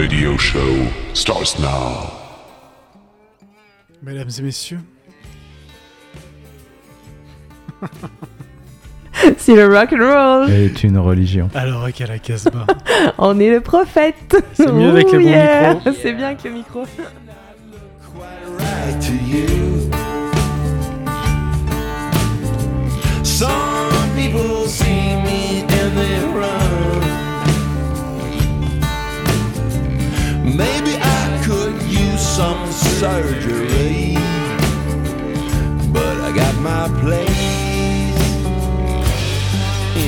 radio show starts now. Mesdames et messieurs, C'est le rock and roll. est une religion. alors qu'à la Casbah. On est le prophète. C'est mieux avec le bon micro. C'est bien avec le micro. Some people see me and they run. Maybe I could use some surgery, but I got my place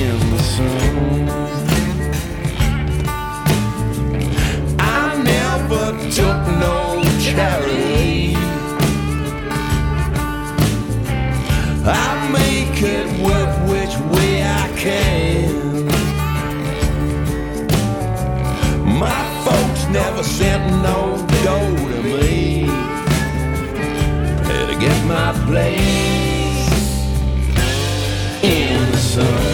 in the sun. I never took no charity. I make it work which way I can. My never sent no dough to me. To get my place in the sun.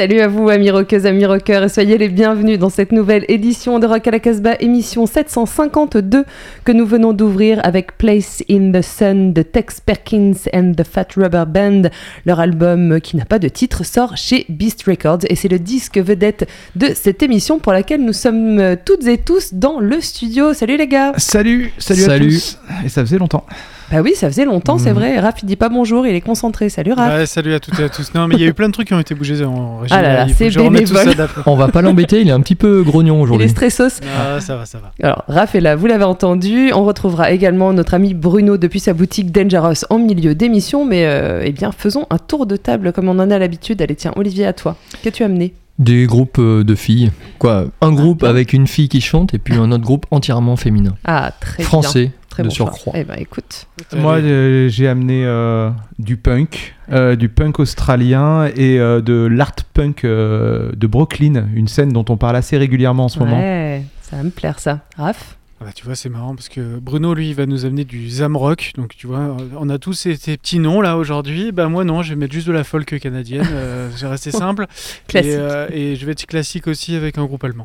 Salut à vous, amis rockeuses, amis rockeurs, et soyez les bienvenus dans cette nouvelle édition de Rock à la Casbah, émission 752 que nous venons d'ouvrir avec Place in the Sun de Tex Perkins and the Fat Rubber Band. Leur album qui n'a pas de titre sort chez Beast Records et c'est le disque vedette de cette émission pour laquelle nous sommes toutes et tous dans le studio. Salut les gars Salut, salut, Salut. à tous. Et ça faisait longtemps. Bah oui, ça faisait longtemps, c'est Mhm. vrai. Raph, il dit pas bonjour, il est concentré. Salut Raph Ouais, salut à toutes et à tous. Non, mais il y a eu plein de trucs qui ont été bougés en régie. Ah là là, c'est bénévole. On va pas l'embêter, il est un petit peu grognon Il est aujourd'hui. stressos. Ah, ça va, ça va. Alors, Raph est là, vous l'avez entendu. On retrouvera également notre ami Bruno depuis sa boutique Dangerous en milieu d'émission. Mais euh, eh bien, faisons un tour de table comme on en a l'habitude. Allez, tiens, Olivier, à toi. Qu'as-tu amené? Des groupes euh, de filles. Quoi? Un groupe avec une fille qui chante et puis un autre groupe entièrement féminin. Ah, très bien. Français, Très de bon choix. surcroît. Eh ben, écoute. Moi, euh, j'ai amené euh, du punk, euh, du punk australien et euh, de l'art punk euh, de Brooklyn, une scène dont on parle assez régulièrement en ce moment. Ouais, ça va me plaire ça. Raph Ah bah, tu vois, c'est marrant parce que Bruno, lui, il va nous amener du Zamrock. Donc, tu vois, on a tous ces, ces petits noms là aujourd'hui. Bah, moi, non, je vais mettre juste de la folk canadienne. Euh, j'ai resté simple. Classique. Et, euh, et je vais être classique aussi avec un groupe allemand.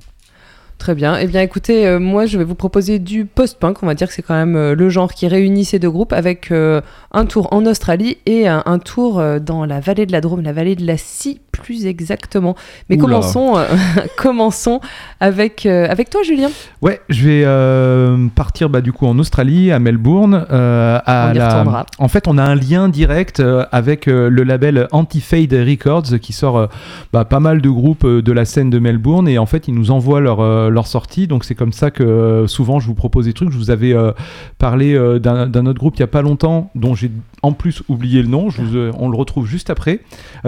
Très bien. Eh bien, écoutez, euh, moi, je vais vous proposer du post-punk. On va dire que c'est quand même euh, le genre qui réunit ces deux groupes avec euh, un tour en Australie et un, un tour dans la vallée de la Drôme, la vallée de la scie plus exactement. Mais Oula. commençons, euh, commençons avec, euh, avec toi, Julien. Ouais, je vais euh, partir bah, du coup en Australie, à Melbourne. à On y la- retournera. En fait, on a un lien direct avec le label Anti-Fade Records qui sort bah, pas mal de groupes de la scène de Melbourne et en fait, ils nous envoient leur, leur sortie. Donc, c'est comme ça que souvent je vous propose des trucs. Je vous avais parlé d'un autre groupe il y a pas longtemps dont j'ai en plus oublié le nom. Je vous, on le retrouve juste après.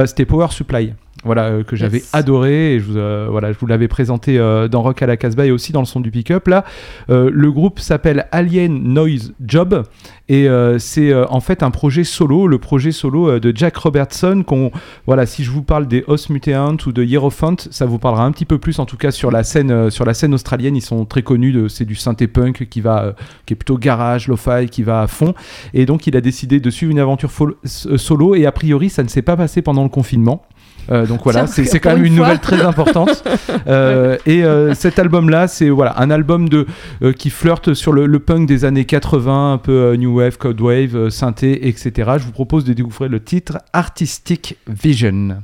C'était Power Supply. Voilà, euh, que j'avais Yes. adoré et je vous, euh, voilà, je vous l'avais présenté euh, dans Rock à la Casbah et aussi dans le son du pick-up. Là, le groupe s'appelle Alien Noise Job et c'est en fait un projet solo, le projet solo de Jack Robertson. Qu'on, voilà, si je vous parle des Os Mutant ou de Hierophant, ça vous parlera un petit peu plus en tout cas sur la scène, sur la scène australienne. Ils sont très connus, de, c'est du synthé punk qui va, qui est plutôt garage, lo-fi, qui va à fond. Et donc il a décidé de suivre une aventure solo et a priori ça ne s'est pas passé pendant le confinement. Euh, donc voilà, c'est quand même une nouvelle très importante. Euh, et euh, cet album-là, c'est voilà un album de euh, qui flirte sur le, le punk des années 80, un peu new wave, code wave, synthé, etc. Je vous propose de découvrir le titre Artistic Vision.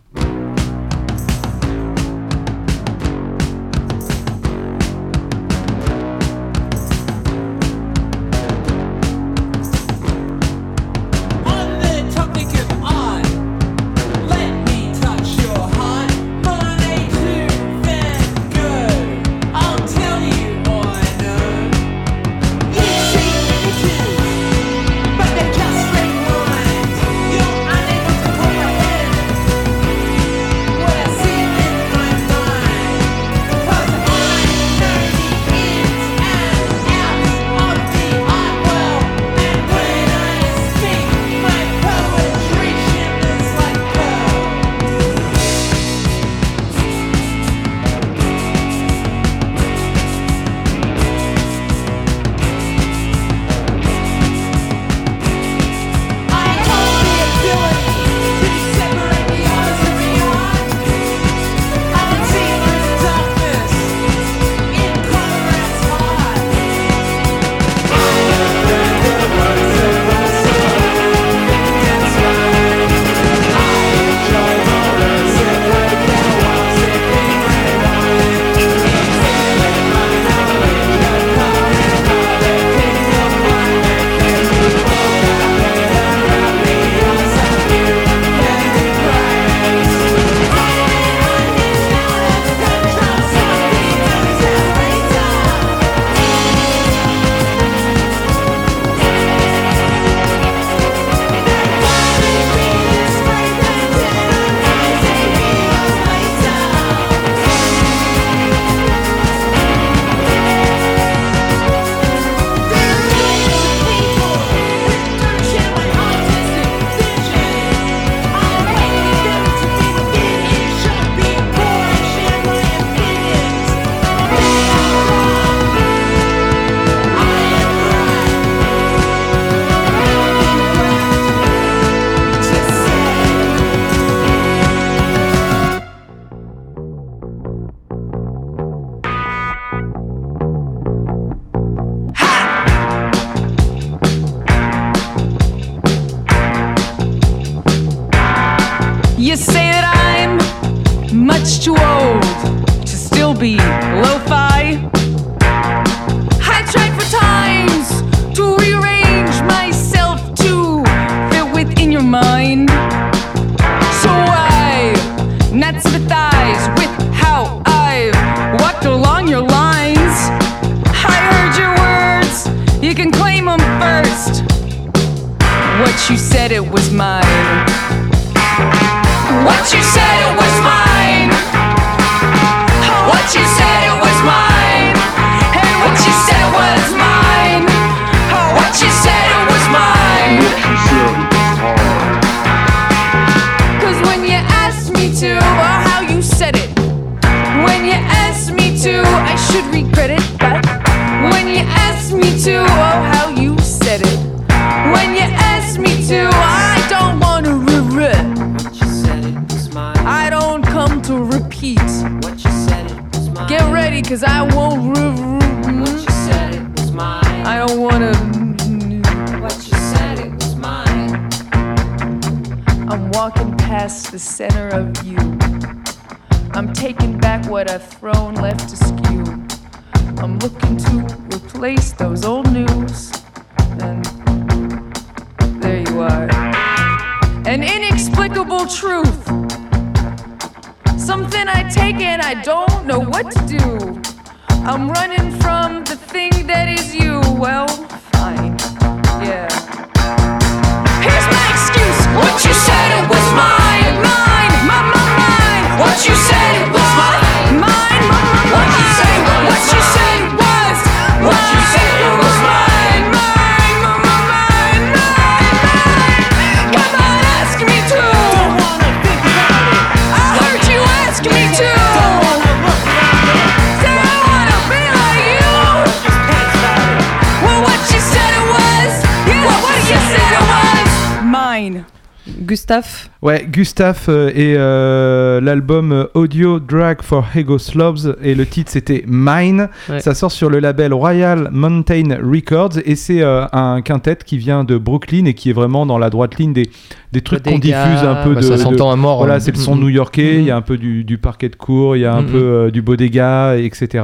Gustave euh, et euh, l'album euh, Audio Drag for Ego Slobs et le titre c'était Mine. Ouais. Ça sort sur le label Royal Mountain Records et c'est euh, un quintet qui vient de Brooklyn et qui est vraiment dans la droite ligne des, des trucs qu'on diffuse un peu Bah, de. ça s'entend à mort. Voilà, hein. c'est le son Mhm. new-yorkais, il y a Mhm. un peu du, du parquet de cour, il y a un Mhm. peu euh, du bodega, etc.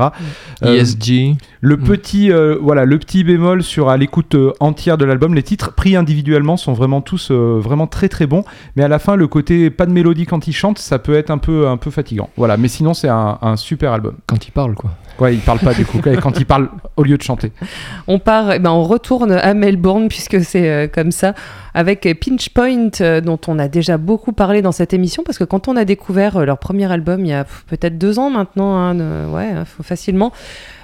Euh, ESG. Le Mm. petit, euh, voilà, le petit bémol sur à l'écoute euh, entière de l'album, les titres pris individuellement sont vraiment tous euh, vraiment très très bons, mais à la fin le côté pas de mélodie quand il chante, ça peut être un peu un peu fatigant. Voilà, mais sinon c'est un, un super album. Quand il parle, quoi. Ouais, il parle pas du coup quand il parle au lieu de chanter. on part, eh ben, on retourne à Melbourne puisque c'est euh, comme ça avec Pinch Point euh, dont on a déjà beaucoup parlé dans cette émission parce que quand on a découvert euh, leur premier album il y a peut-être deux ans maintenant, hein, ouais, hein, faut facilement.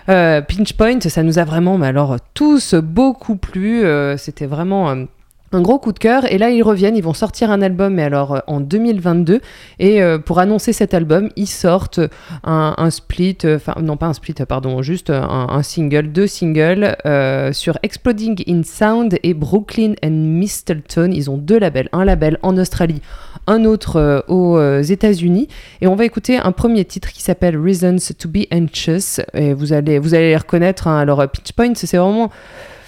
Euh, Pinch Point, ça nous a vraiment, mais alors tous beaucoup plu. euh, C'était vraiment euh, un gros coup de cœur. Et là, ils reviennent, ils vont sortir un album, mais alors euh, en 2022. Et euh, pour annoncer cet album, ils sortent un, split, euh, enfin non pas un split, pardon, juste un, single, deux singles sur Exploding in Sound et Brooklyn and Mistleton. Ils ont deux labels, un label en Australie, un autre aux États-Unis. Et on va écouter un premier titre qui s'appelle Reasons to be Anxious. Et vous allez, les reconnaître. hein. Alors Pitch Point, c'est vraiment,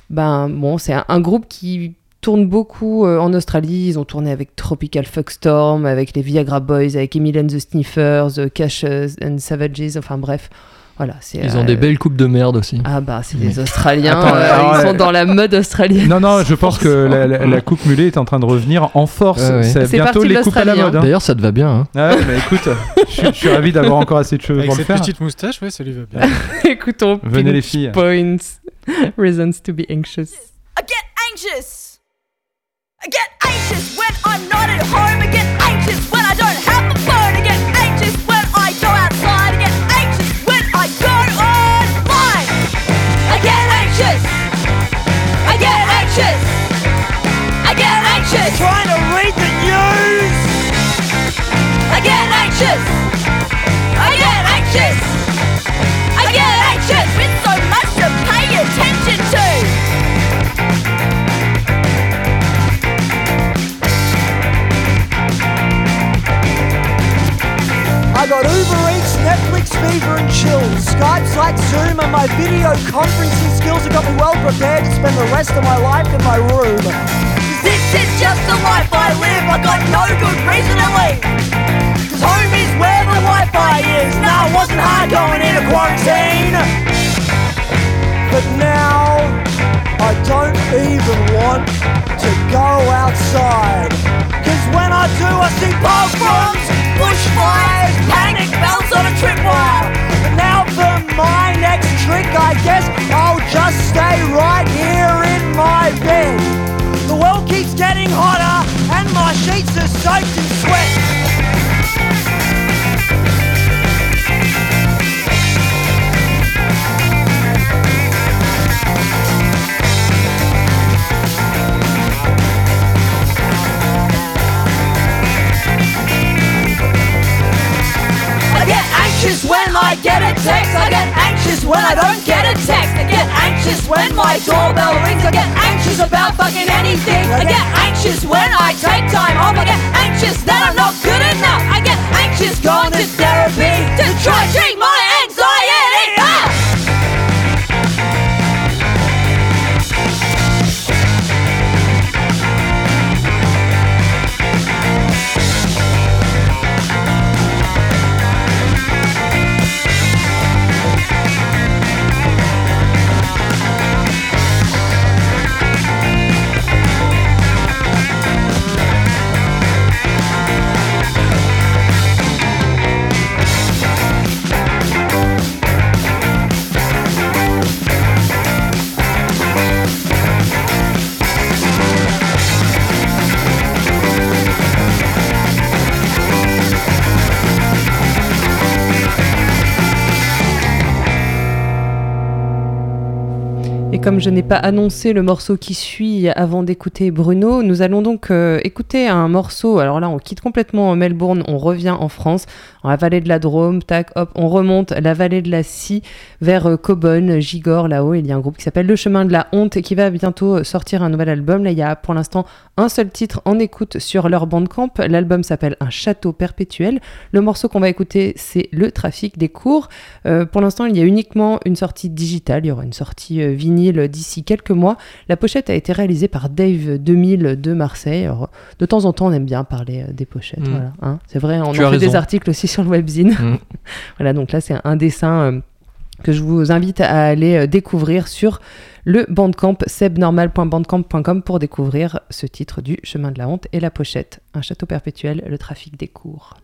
ben bon, c'est un groupe qui tourne beaucoup euh, en Australie. Ils ont tourné avec Tropical Fuckstorm, avec les Viagra Boys, avec Emily and the Sniffers, euh, Cash and Savages. Enfin bref, voilà. c'est, Ils ont euh, des belles coupes de merde aussi. Ah bah c'est des Australiens. Attends, euh, alors, ils euh, sont dans la mode australienne. Non non, je pense que la, la- la coupe mulet est en train de revenir en force. Ouais, ouais. C'est C'est bientôt les coupes à la mode. hein. D'ailleurs, ça te va bien. Hein. Ah ouais, mais écoute, je, suis- je suis ravi d'avoir encore assez de cheveux Avec pour le cette faire. petite moustache, ouais, ça lui va bien. Écoutons Venez les filles. Points. Reasons to be anxious. I get anxious. Fever and chills. Skype's like Zoom and my video conferencing skills have got me well prepared to spend the rest of my life in my room. This is just the life I live. I got no good reason to leave. Cause home is where the Wi-Fi is. No, it wasn't hard going into quarantine. But now I don't even want to go outside. Cause when I do, I see pogroms, bushfires, panic bells on a tripwire. But now for my next trick, I guess I'll just stay right here in my bed. The world keeps getting hotter and my sheets are soaked in sweat. Anxious when I get a text. I get anxious when I don't get a text. I get anxious when my doorbell rings. I get anxious about fucking anything. I get anxious when I take time off. I get anxious that I'm comme je n'ai pas annoncé le morceau qui suit avant d'écouter Bruno, nous allons donc euh, écouter un morceau. Alors là, on quitte complètement Melbourne, on revient en France, dans la vallée de la Drôme, tac, hop, on remonte la vallée de la Scie vers euh, Cobonne, Gigor, là-haut. Il y a un groupe qui s'appelle Le Chemin de la Honte et qui va bientôt sortir un nouvel album. Là, il y a pour l'instant un seul titre en écoute sur leur bandcamp. L'album s'appelle Un château perpétuel. Le morceau qu'on va écouter, c'est Le trafic des cours. Euh, pour l'instant, il y a uniquement une sortie digitale. Il y aura une sortie euh, d'ici quelques mois. La pochette a été réalisée par Dave 2000 de Marseille. Alors, de temps en temps, on aime bien parler euh, des pochettes. Mm. Voilà, hein. c'est vrai, on Tu en fait des articles aussi sur le webzine. Mm. voilà, donc là, c'est un dessin euh, que je vous invite à aller euh, découvrir sur le bandcamp sebnormal.bandcamp.com pour découvrir ce titre du chemin de la honte et la pochette. Un château perpétuel, le trafic des cours.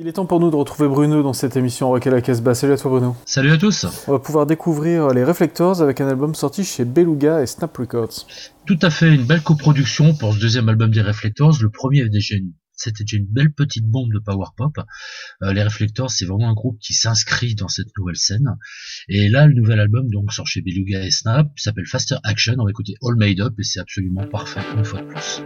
Il est temps pour nous de retrouver Bruno dans cette émission Rock à la Casbah. Salut à toi Bruno. Salut à tous. On va pouvoir découvrir les Reflectors avec un album sorti chez Beluga et Snap Records. Tout à fait, une belle coproduction pour ce deuxième album des Reflectors. Le premier avait déjà une c'était déjà une belle petite bombe de power pop. Euh, les Reflectors, c'est vraiment un groupe qui s'inscrit dans cette nouvelle scène. Et là, le nouvel album donc sort chez Beluga et Snap, s'appelle Faster Action. On va écouter All Made Up et c'est absolument parfait une fois de plus.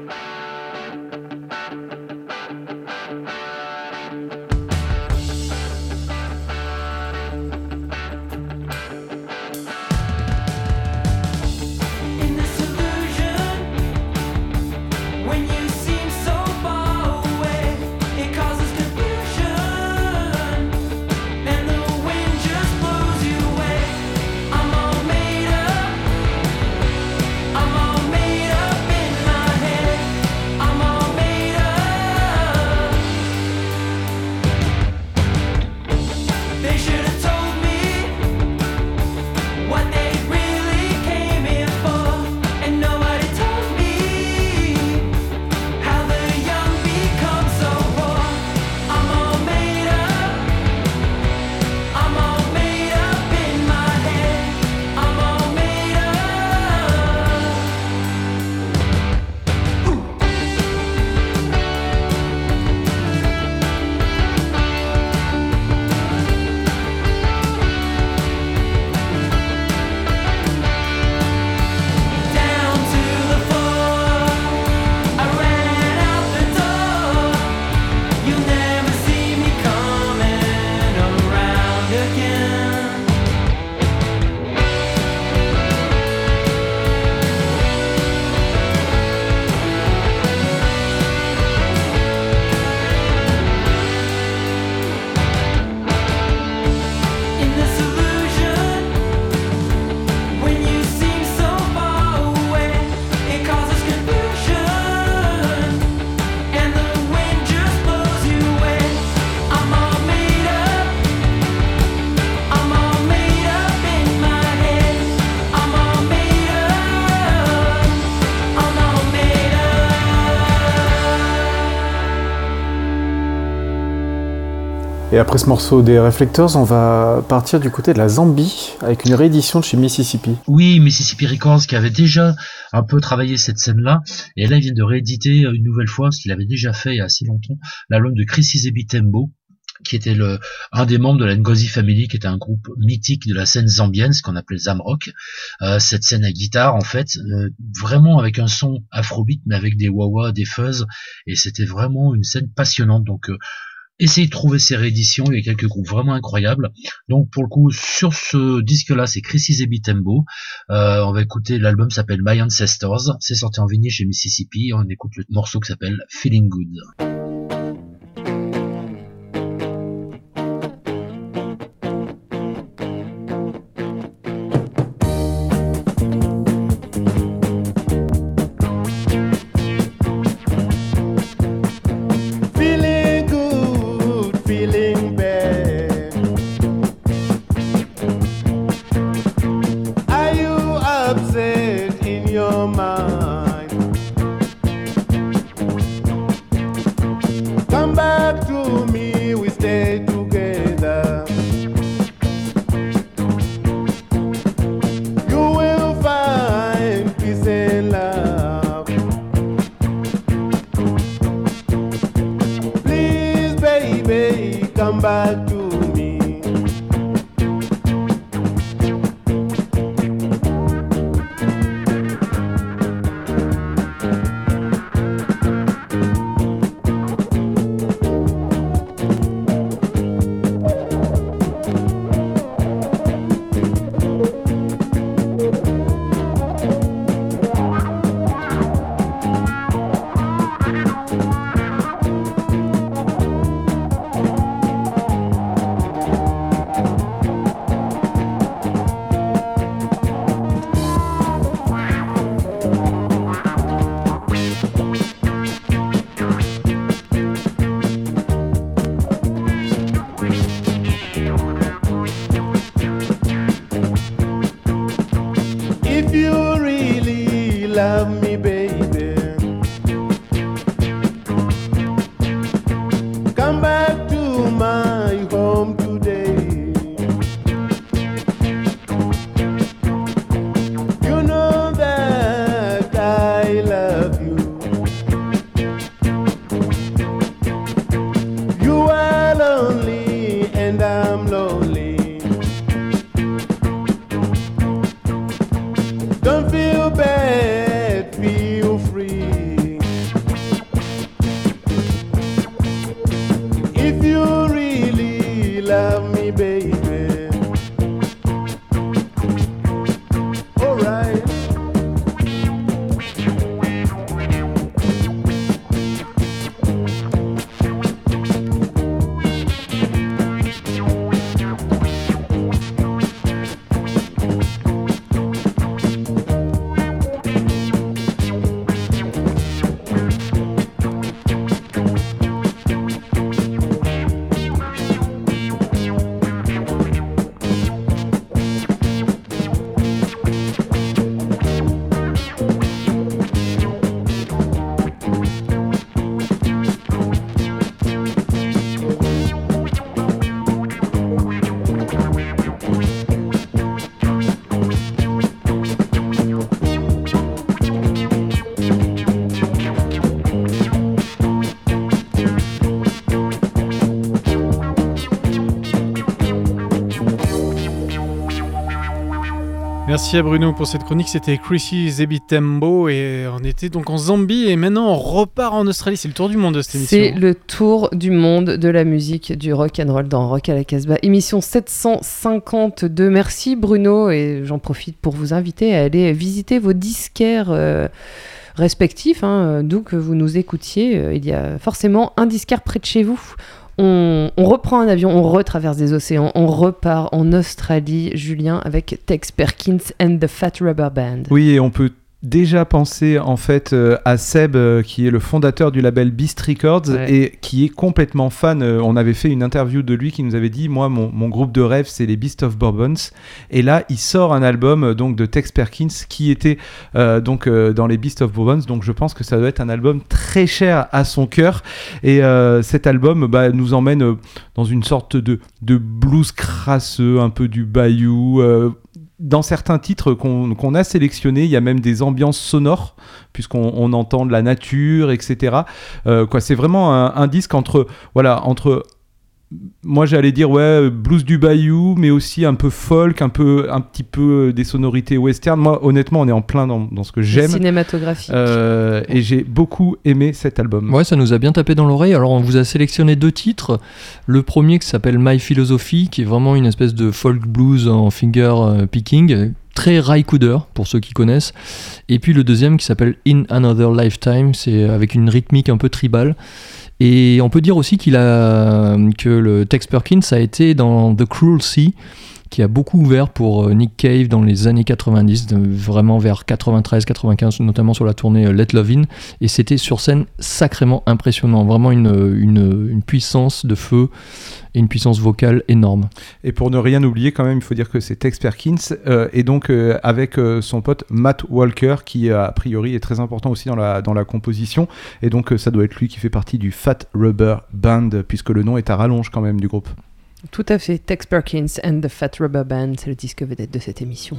Et après ce morceau des Reflectors, on va partir du côté de la Zambie avec une réédition de chez Mississippi. Oui, Mississippi Records qui avait déjà un peu travaillé cette scène-là, et là il vient de rééditer une nouvelle fois, ce qu'il avait déjà fait il y a assez longtemps, l'album de Chris Isebi Tembo, qui était un des membres de la Ngozi Family, qui était un groupe mythique de la scène zambienne, ce qu'on appelait Zamrock. Euh, cette scène à guitare, en fait, euh, vraiment avec un son afrobeat, mais avec des wah des fuzz, et c'était vraiment une scène passionnante. Donc, euh, essayez de trouver ces rééditions, il y a quelques groupes vraiment incroyables. Donc, pour le coup, sur ce disque-là, c'est Chris Isebi Tembo. Euh, on va écouter, l'album s'appelle My Ancestors, c'est sorti en vinyle chez Mississippi, on écoute le morceau qui s'appelle Feeling Good. Merci à Bruno pour cette chronique. C'était Chrissy Zebitembo et on était donc en Zambie et maintenant on repart en Australie. C'est le tour du monde de cette émission. C'est le tour du monde de la musique du rock and roll dans Rock à la Casbah, émission 752. Merci Bruno et j'en profite pour vous inviter à aller visiter vos disquaires euh, respectifs, hein, d'où que vous nous écoutiez. Euh, Il y a forcément un disquaire près de chez vous. On, reprend un avion, on retraverse des océans, on repart en Australie, Julien, avec Tex Perkins and the Fat Rubber Band. Oui, et on peut déjà penser en fait euh, à Seb euh, qui est le fondateur du label Beast Records Ouais. et qui est complètement fan. Euh, on avait fait une interview de lui qui nous avait dit moi mon, mon groupe de rêve c'est les Beast of Bourbons et là il sort un album donc de Tex Perkins qui était donc dans les Beast of Bourbons donc je pense que ça doit être un album très cher à son cœur et cet album bah, nous emmène dans une sorte de, de blues crasseux un peu du bayou dans certains titres qu'on a sélectionnés, il y a même des ambiances sonores, puisqu'on on entend de la nature, etc. Euh, quoi, c'est vraiment un, un disque entre, voilà, entre, moi j'allais dire ouais, blues du bayou, mais aussi un peu folk, un peu, un petit peu euh, des sonorités western. Moi, honnêtement, on est en plein dans, dans ce que j'aime. Cinématographique. Euh, et j'ai beaucoup aimé cet album. Ouais, ça nous a bien tapé dans l'oreille. Alors, on vous a sélectionné deux titres. Le premier qui s'appelle My Philosophy, qui est vraiment une espèce de folk blues en finger euh, picking, très Raikouder pour ceux qui connaissent. Et puis le deuxième qui s'appelle In Another Lifetime, c'est avec une rythmique un peu tribale. Et on peut dire aussi que le Tex Perkins a été dans The Cruel Sea, qui a beaucoup ouvert pour euh, Nick Cave dans les années 90, de- vraiment vers 93-95, notamment sur la tournée euh, Let Love In. Et c'était sur scène sacrément impressionnant, vraiment une, une puissance de feu et une puissance vocale énorme. Et pour ne rien oublier, quand même, il faut dire que c'est Tex Perkins euh, et donc euh, avec euh, son pote Matt Walker, qui a priori est très important aussi dans la, dans la composition. Et donc, euh, ça doit être lui qui fait partie du Fat Rubber Band, puisque le nom est à rallonge quand même du groupe. Tout à fait. Tex Perkins and the Fat Rubber Band, c'est le disque vedette de cette émission.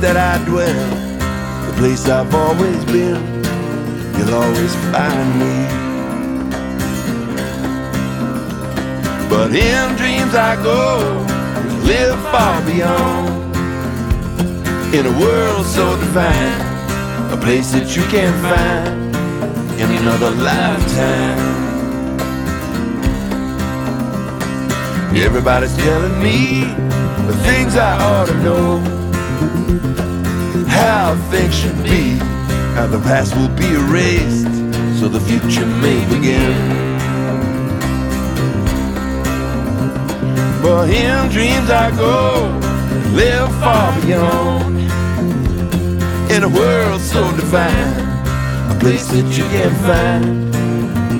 That I dwell, the place I've always been, you'll always find me. But in dreams I go, live far beyond. In a world so divine, a place that you can't find in another lifetime. Everybody's telling me the things I ought to know. How things should be, how the past will be erased, so the future may begin. But in dreams I go, live far beyond. In a world so divine, a place that you can't find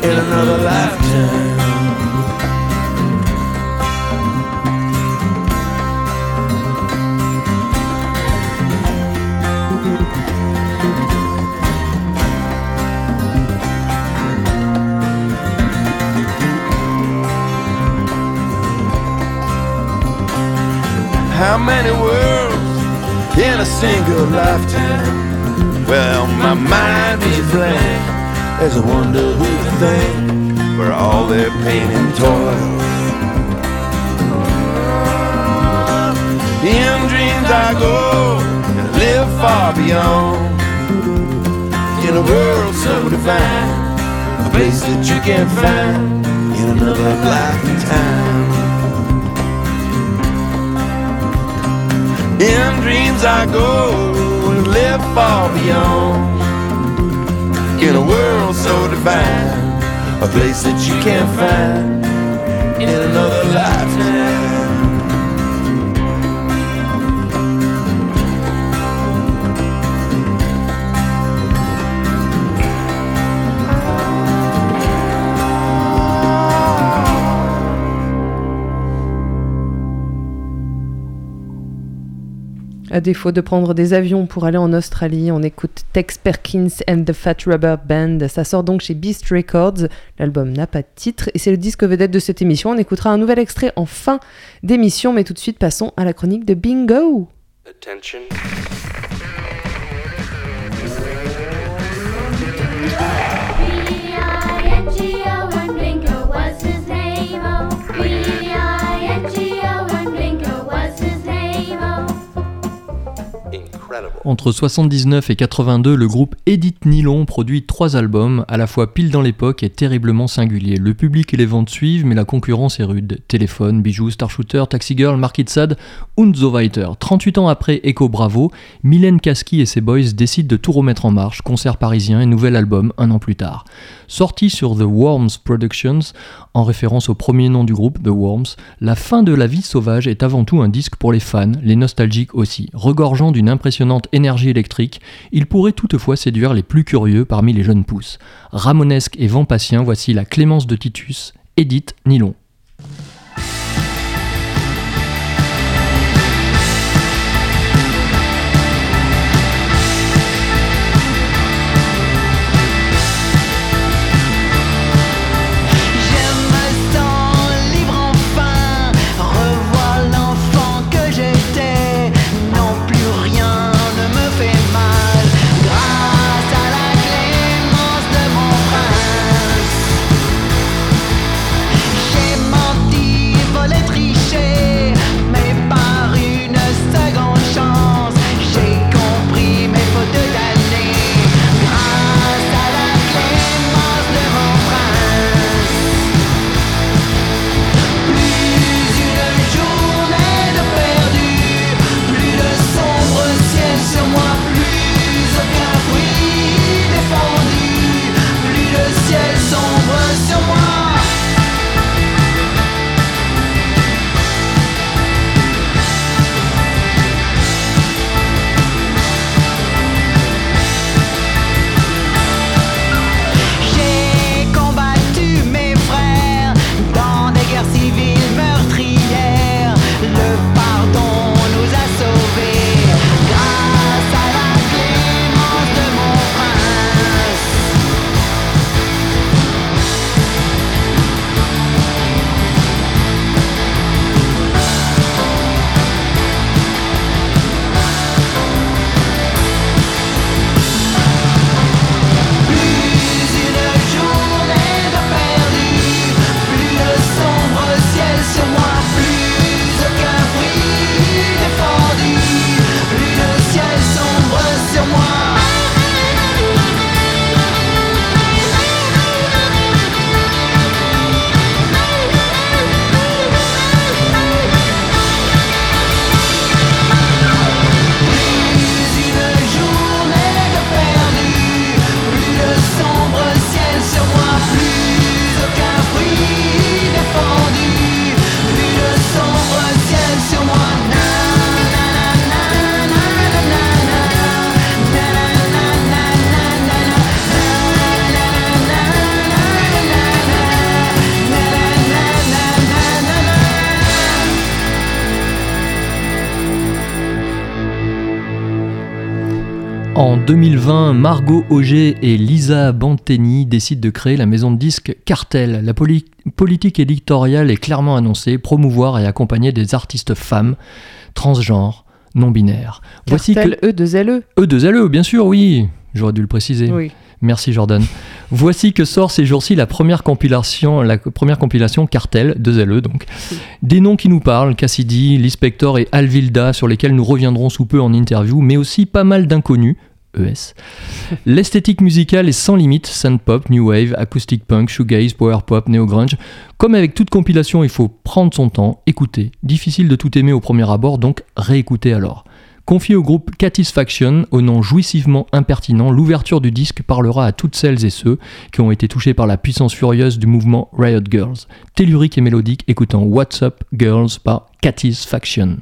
in another lifetime. How many worlds in a single lifetime? Well, my mind is blank as I wonder who to thank for all their pain and toil. In dreams I go and live far beyond. In a world so divine, a place that you can't find in another lifetime. In dreams I go and live far beyond. In a world so divine, a place that you can't find in another lifetime. À défaut de prendre des avions pour aller en Australie, on écoute Tex Perkins and the Fat Rubber Band. Ça sort donc chez Beast Records. L'album n'a pas de titre et c'est le disque vedette de cette émission. On écoutera un nouvel extrait en fin d'émission, mais tout de suite passons à la chronique de Bingo. Attention. Entre 79 et 82, le groupe Edith Nylon produit trois albums, à la fois pile dans l'époque et terriblement singuliers. Le public et les ventes suivent, mais la concurrence est rude. Téléphone, bijoux, Star Shooter, Taxi Girl, Market Sad und weiter. 38 ans après Echo Bravo, Mylène Kaski et ses boys décident de tout remettre en marche, concert parisien et nouvel album un an plus tard. Sorti sur The Worms Productions, en référence au premier nom du groupe, The Worms, La fin de la vie sauvage est avant tout un disque pour les fans, les nostalgiques aussi. Regorgeant d'une énergie électrique, il pourrait toutefois séduire les plus curieux parmi les jeunes pousses. Ramonesque et Vampatien, voici la Clémence de Titus, Edith Nylon. Margot Auger et Lisa Banteni décident de créer la maison de disques Cartel. La poli- politique éditoriale est clairement annoncée, promouvoir et accompagner des artistes femmes, transgenres, non-binaires. Voici que... Cartel E2LE. E2LE, bien sûr, oui. J'aurais dû le préciser. Oui. Merci Jordan. Voici que sort ces jours-ci la première compilation, la première compilation Cartel, 2LE donc. Des noms qui nous parlent, Cassidy, Lispector et Alvilda, sur lesquels nous reviendrons sous peu en interview, mais aussi pas mal d'inconnus. ES. L'esthétique musicale est sans limite, synth pop, new wave, acoustic punk, shoegaze, power pop, neo grunge. Comme avec toute compilation, il faut prendre son temps, écouter. Difficile de tout aimer au premier abord, donc réécouter alors. Confié au groupe Catisfaction, au nom jouissivement impertinent, l'ouverture du disque parlera à toutes celles et ceux qui ont été touchés par la puissance furieuse du mouvement Riot Girls. Tellurique et mélodique, écoutant What's Up Girls par Catisfaction.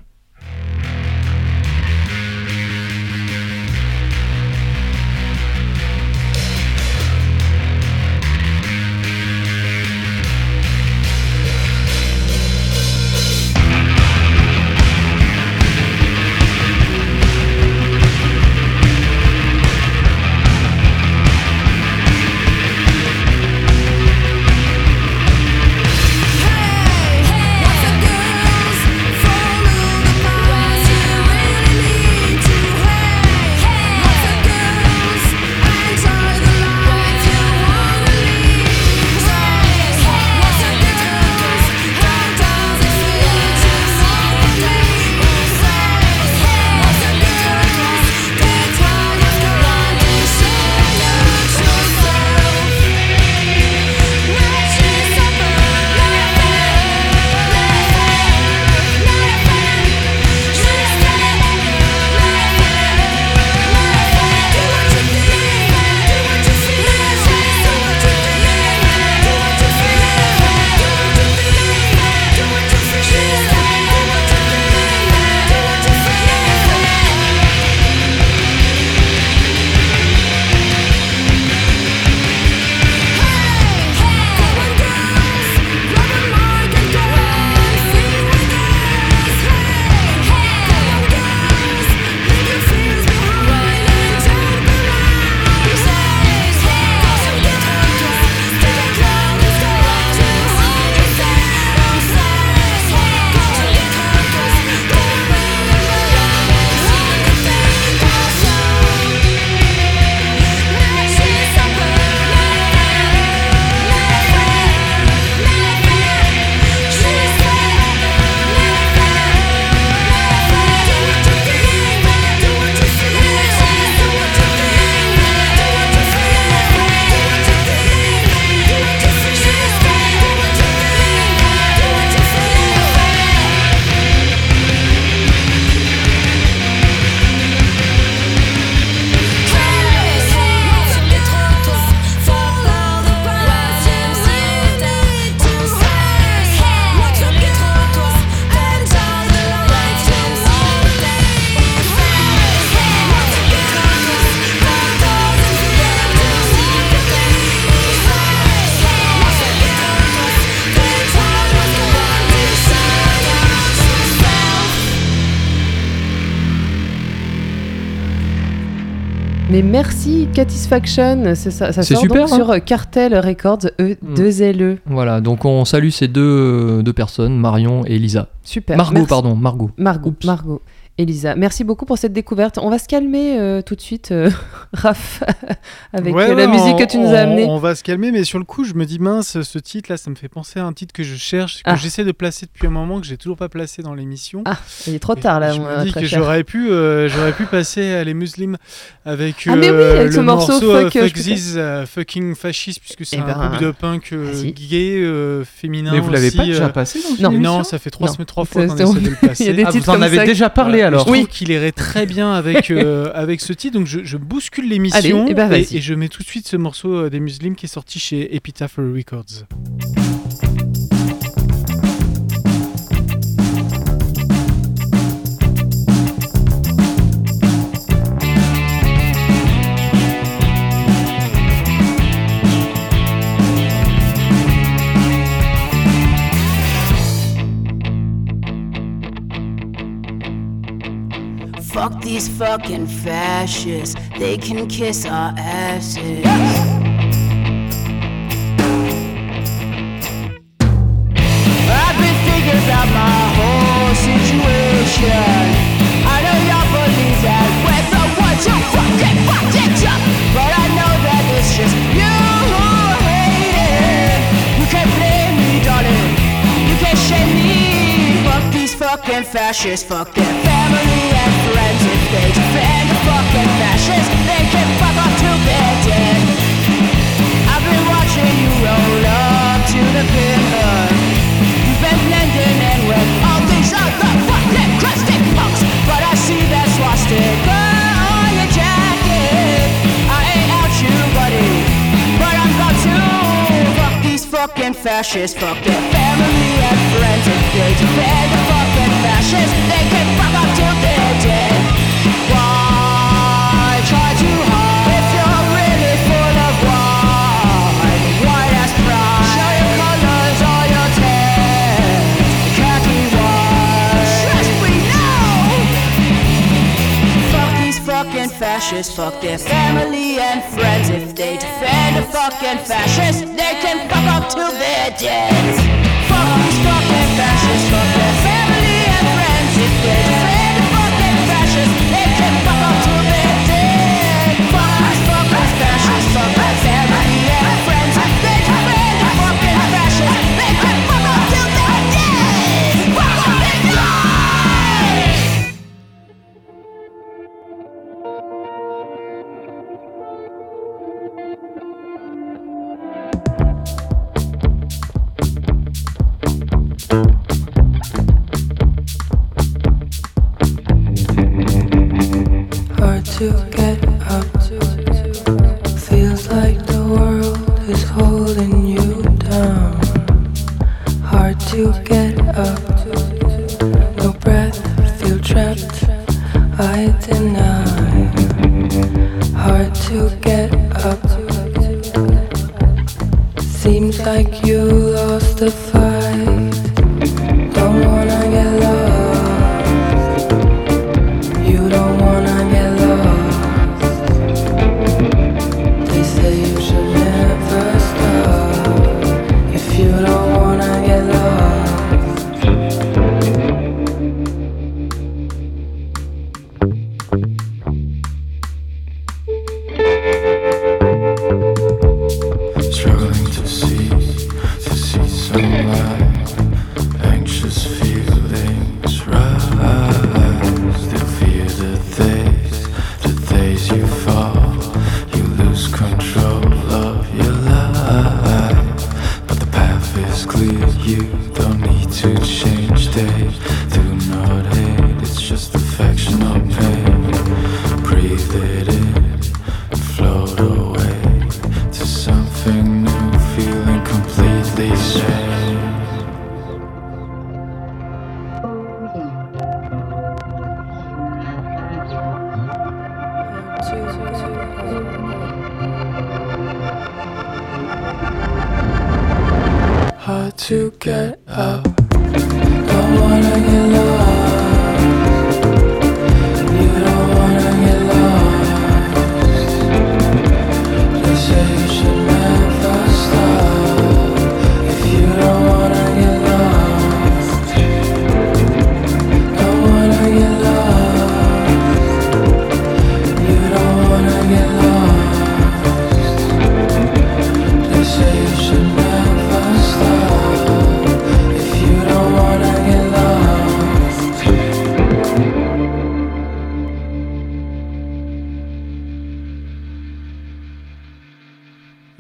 Mais merci Catisfaction, c'est ça, ça sort super, donc hein. sur Cartel Records E2LE. Voilà, donc on salue ces deux, deux personnes, Marion et Lisa. Super. Margot, merci. pardon, Margot. Margot, Margot. Elisa, merci beaucoup pour cette découverte. On va se calmer euh, tout de suite, euh, Raph, avec Ouais, euh, la ouais, musique on- que tu nous on- as amenée. On va se calmer, mais sur le coup, je me dis mince, ce titre-là, ça me fait penser à un titre que je cherche, que Ah. j'essaie de placer depuis un moment, que j'ai toujours pas placé dans l'émission. Ah, il est trop tard là, je me dis que j'aurais pu, euh, j'aurais pu passer à les musulmans avec, Ah, mais oui, avec ce le morceau fuck, This, Fucking Fascist, puisque c'est Eh un ben, groupe de punk euh, gay, euh, féminin. Mais vous l'avez pas déjà passé dans Non, ça fait trois, Non. semaines, trois fois qu'on essaie de le passer. Il y a des Ah, titres vous en avez déjà parlé alors. Je trouve qu'il irait très bien avec, euh, avec ce titre, donc je, je bouscule l'émission eh ben, et, et je mets tout de suite ce morceau euh, des Muslims qui est sorti chez Epitaph Records. Fuck these fucking fascists. They can kiss our asses. I've been my whole situation. I know y'all believe that the fucking fucked up. But I know that it's just you who hate it. You can't blame me, darling. You can't shame me. Fuck these fucking fascists. Fuck their family they defend the fucking fascists, they can fuck off they're dead. I've been watching you roll up to the pillar. You've been all these other fucking crusty punks. But I see that swastika on your jacket. I ain't out you, buddy. But I'm about to fuck these fucking fascists. Fuck their family and friends. If they defend the fucking fascists, they can fascists. Fuck their family and friends. If they defend a fucking fascist, they can fuck up till they're dead. Fuck these fucking fascists. Fuck their family and friends. If they defend the fucking fascists, they can Seems like you lost the fight.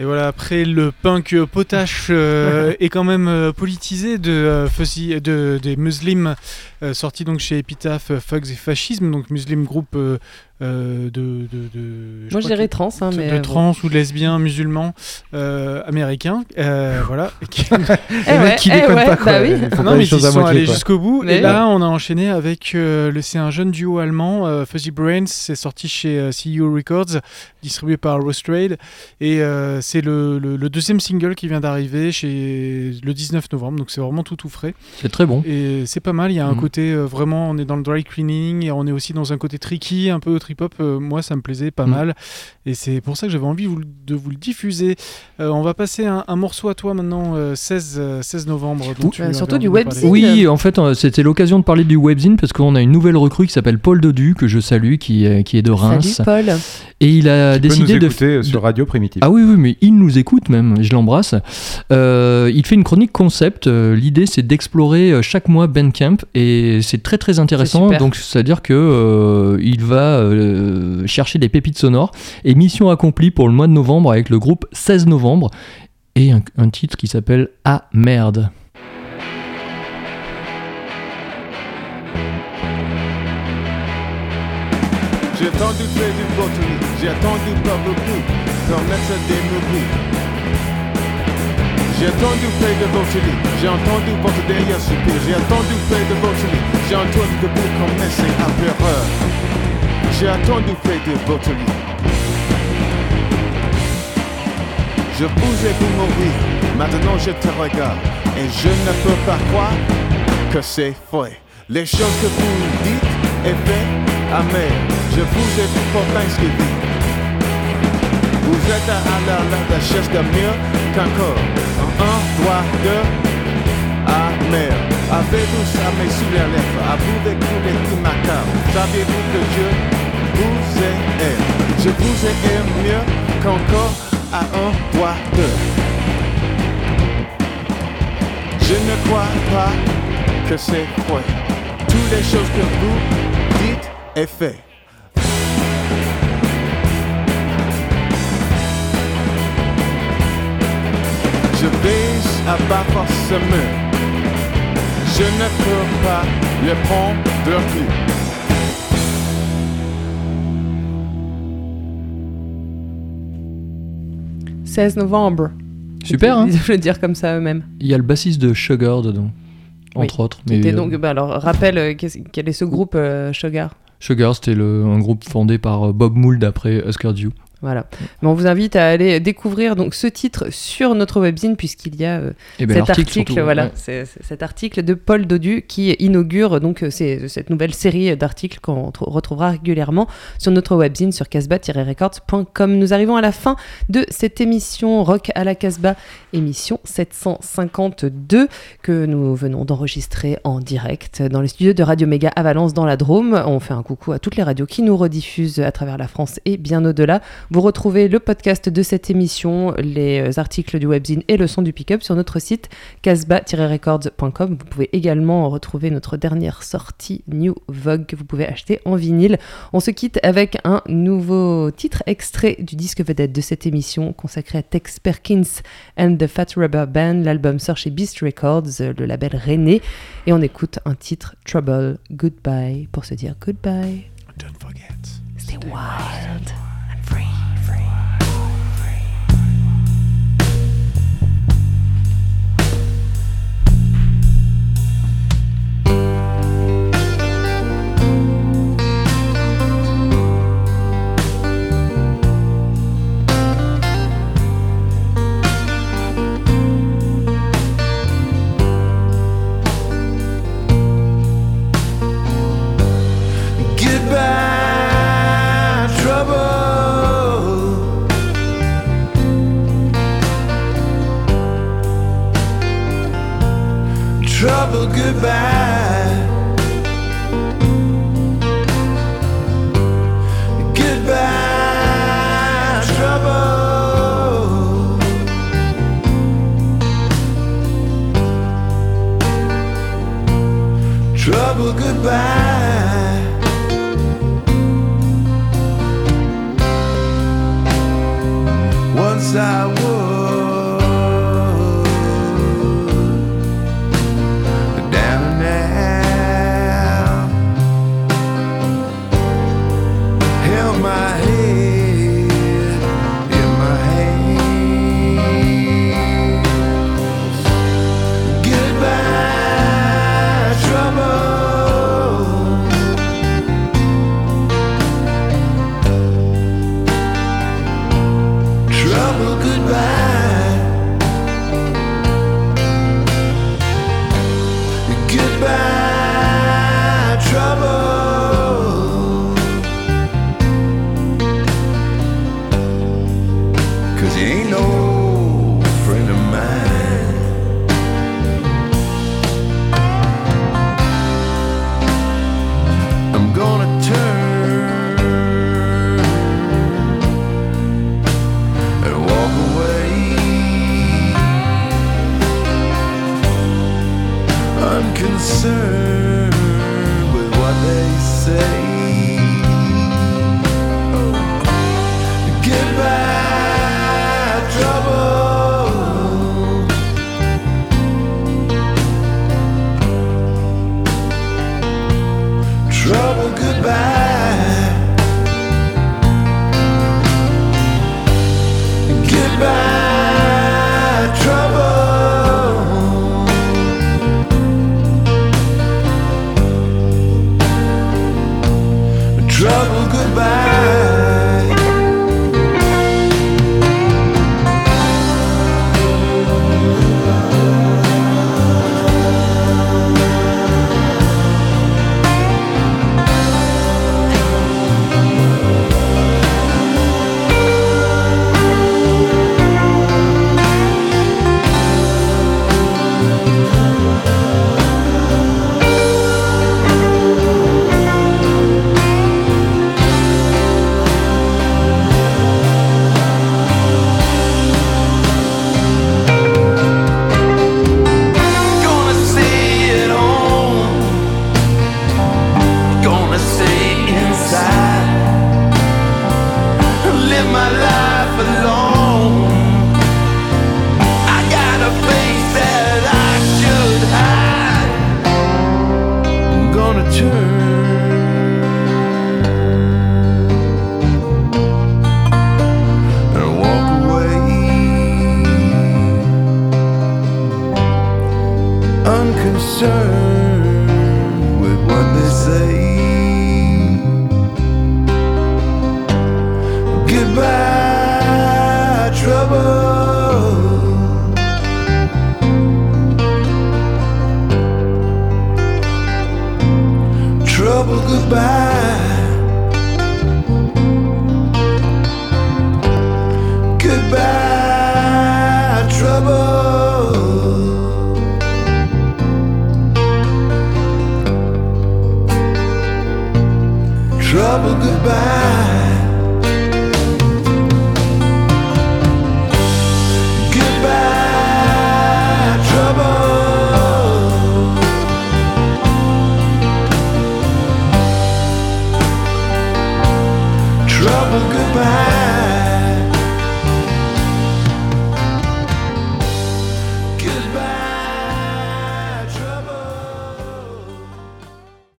Digo, après le punk potache euh, et quand même euh, politisé de, euh, Fuzzy- de- des Muslims, euh, sorti donc chez Epitaph, euh, Fugs et Fascisme, donc Muslim groupe euh, de, de, de- Moi, je dirais trans, hein, de, mais, de euh, bon. trans ou de lesbiens musulmans euh, américains, euh, voilà. Eh ouais, qui eh déconnent pas, quoi. bah oui. Non mais les ils sont allés jusqu'au bout. Mais et là, on a enchaîné avec le, c'est un jeune duo allemand, Fuzzy Brains, c'est sorti chez CU Records, distribué par Rose Trade, et c'est le, le- le deuxième single qui vient d'arriver chez le 19 novembre, donc c'est vraiment tout tout frais. C'est très bon. Et c'est pas mal, il y a un Mhm. côté euh, vraiment, on est dans le dry cleaning, et on est aussi dans un côté tricky, un peu trip-hop, euh, moi ça me plaisait pas Mhm. mal, et c'est pour ça que j'avais envie vous de vous le diffuser. Euh, on va passer un, un morceau à toi maintenant, euh, 16, euh, 16 novembre. dont tu envie de parler. Oui, en fait, euh, c'était l'occasion de parler du webzine parce qu'on a une nouvelle recrue qui s'appelle Paul Dodu, que je salue, qui, est- qui est de Reims. Paul. Et il a peut décidé nous de. écouter sur Radio Primitive. Ah oui, oui, mais il nous écoute même, je l'embrasse. Euh, il fait une chronique concept. euh, L'idée, c'est d'explorer euh, chaque mois Bandcamp et c'est très très intéressant. Donc, c'est-à-dire que euh, il va euh, chercher des pépites sonores. Et mission accomplie pour le mois de novembre avec le groupe 16 novembre et un, un titre qui s'appelle Ah merde. J'ai attendu près du Botany, j'ai attendu par beaucoup J'ai attendu près de Botany, j'ai entendu votre derrière soupir. J'ai attendu près de Botany, j'ai entendu que vous commencez à peur. J'ai attendu près de Botany. Je vous ai vu mourir, maintenant je te regarde et je ne peux pas croire que c'est vrai. Les choses que vous dites et faites, amen. Je vous ai vu pour Thanksgiving. Vous êtes à la, chaise de mieux qu'encore. En un, trois, deux, amen. Avez-vous ça mais sous les lèvres? Avez-vous des coups macabre? Saviez-vous que Dieu vous aime? Je vous aime mieux qu'encore à un, trois, deux. Je ne crois pas que c'est vrai. Toutes les choses que vous dites et faites. Je vais abattre ce mur. Je ne peux pas le prendre plus. « 16 novembre. Super, hein le dire comme ça eux-mêmes. Il y a le bassiste de Sugar dedans, entre Oui, autres. était euh, donc, bah alors, rappelle, euh, quel est ce groupe, euh, Sugar? Sugar, c'était le- un groupe fondé par Bob Mould après Husker Du. Voilà. Mais on vous invite à aller découvrir donc ce titre sur notre webzine puisqu'il y a euh, Eh ben, cet article, surtout, voilà, ouais. cet article de Paul Dodu qui inaugure donc euh, cette nouvelle série d'articles qu'on tr- retrouvera régulièrement sur notre webzine sur casbah-records.com. Nous arrivons à la fin de cette émission Rock à la Casbah, émission 752 que nous venons d'enregistrer en direct dans les studios de Radio Méga à Valence dans la Drôme. On fait un coucou à toutes les radios qui nous rediffusent à travers la France et bien au-delà. Vous retrouvez le podcast de cette émission, les euh, articles du webzine et le son du pick-up sur notre site casbah-records.com. Vous pouvez également retrouver notre dernière sortie New Vogue que vous pouvez acheter en vinyle. On se quitte avec un nouveau titre extrait du disque vedette de cette émission consacré à Tex Perkins and the Fat Rubber Band. L'album sort chez Beast Records, le label René. Et on écoute un titre Trouble Goodbye pour se dire goodbye. Don't forget. Stay wild. Goodbye, Trouble, goodbye. Goodbye, trouble. Trouble, goodbye. Thank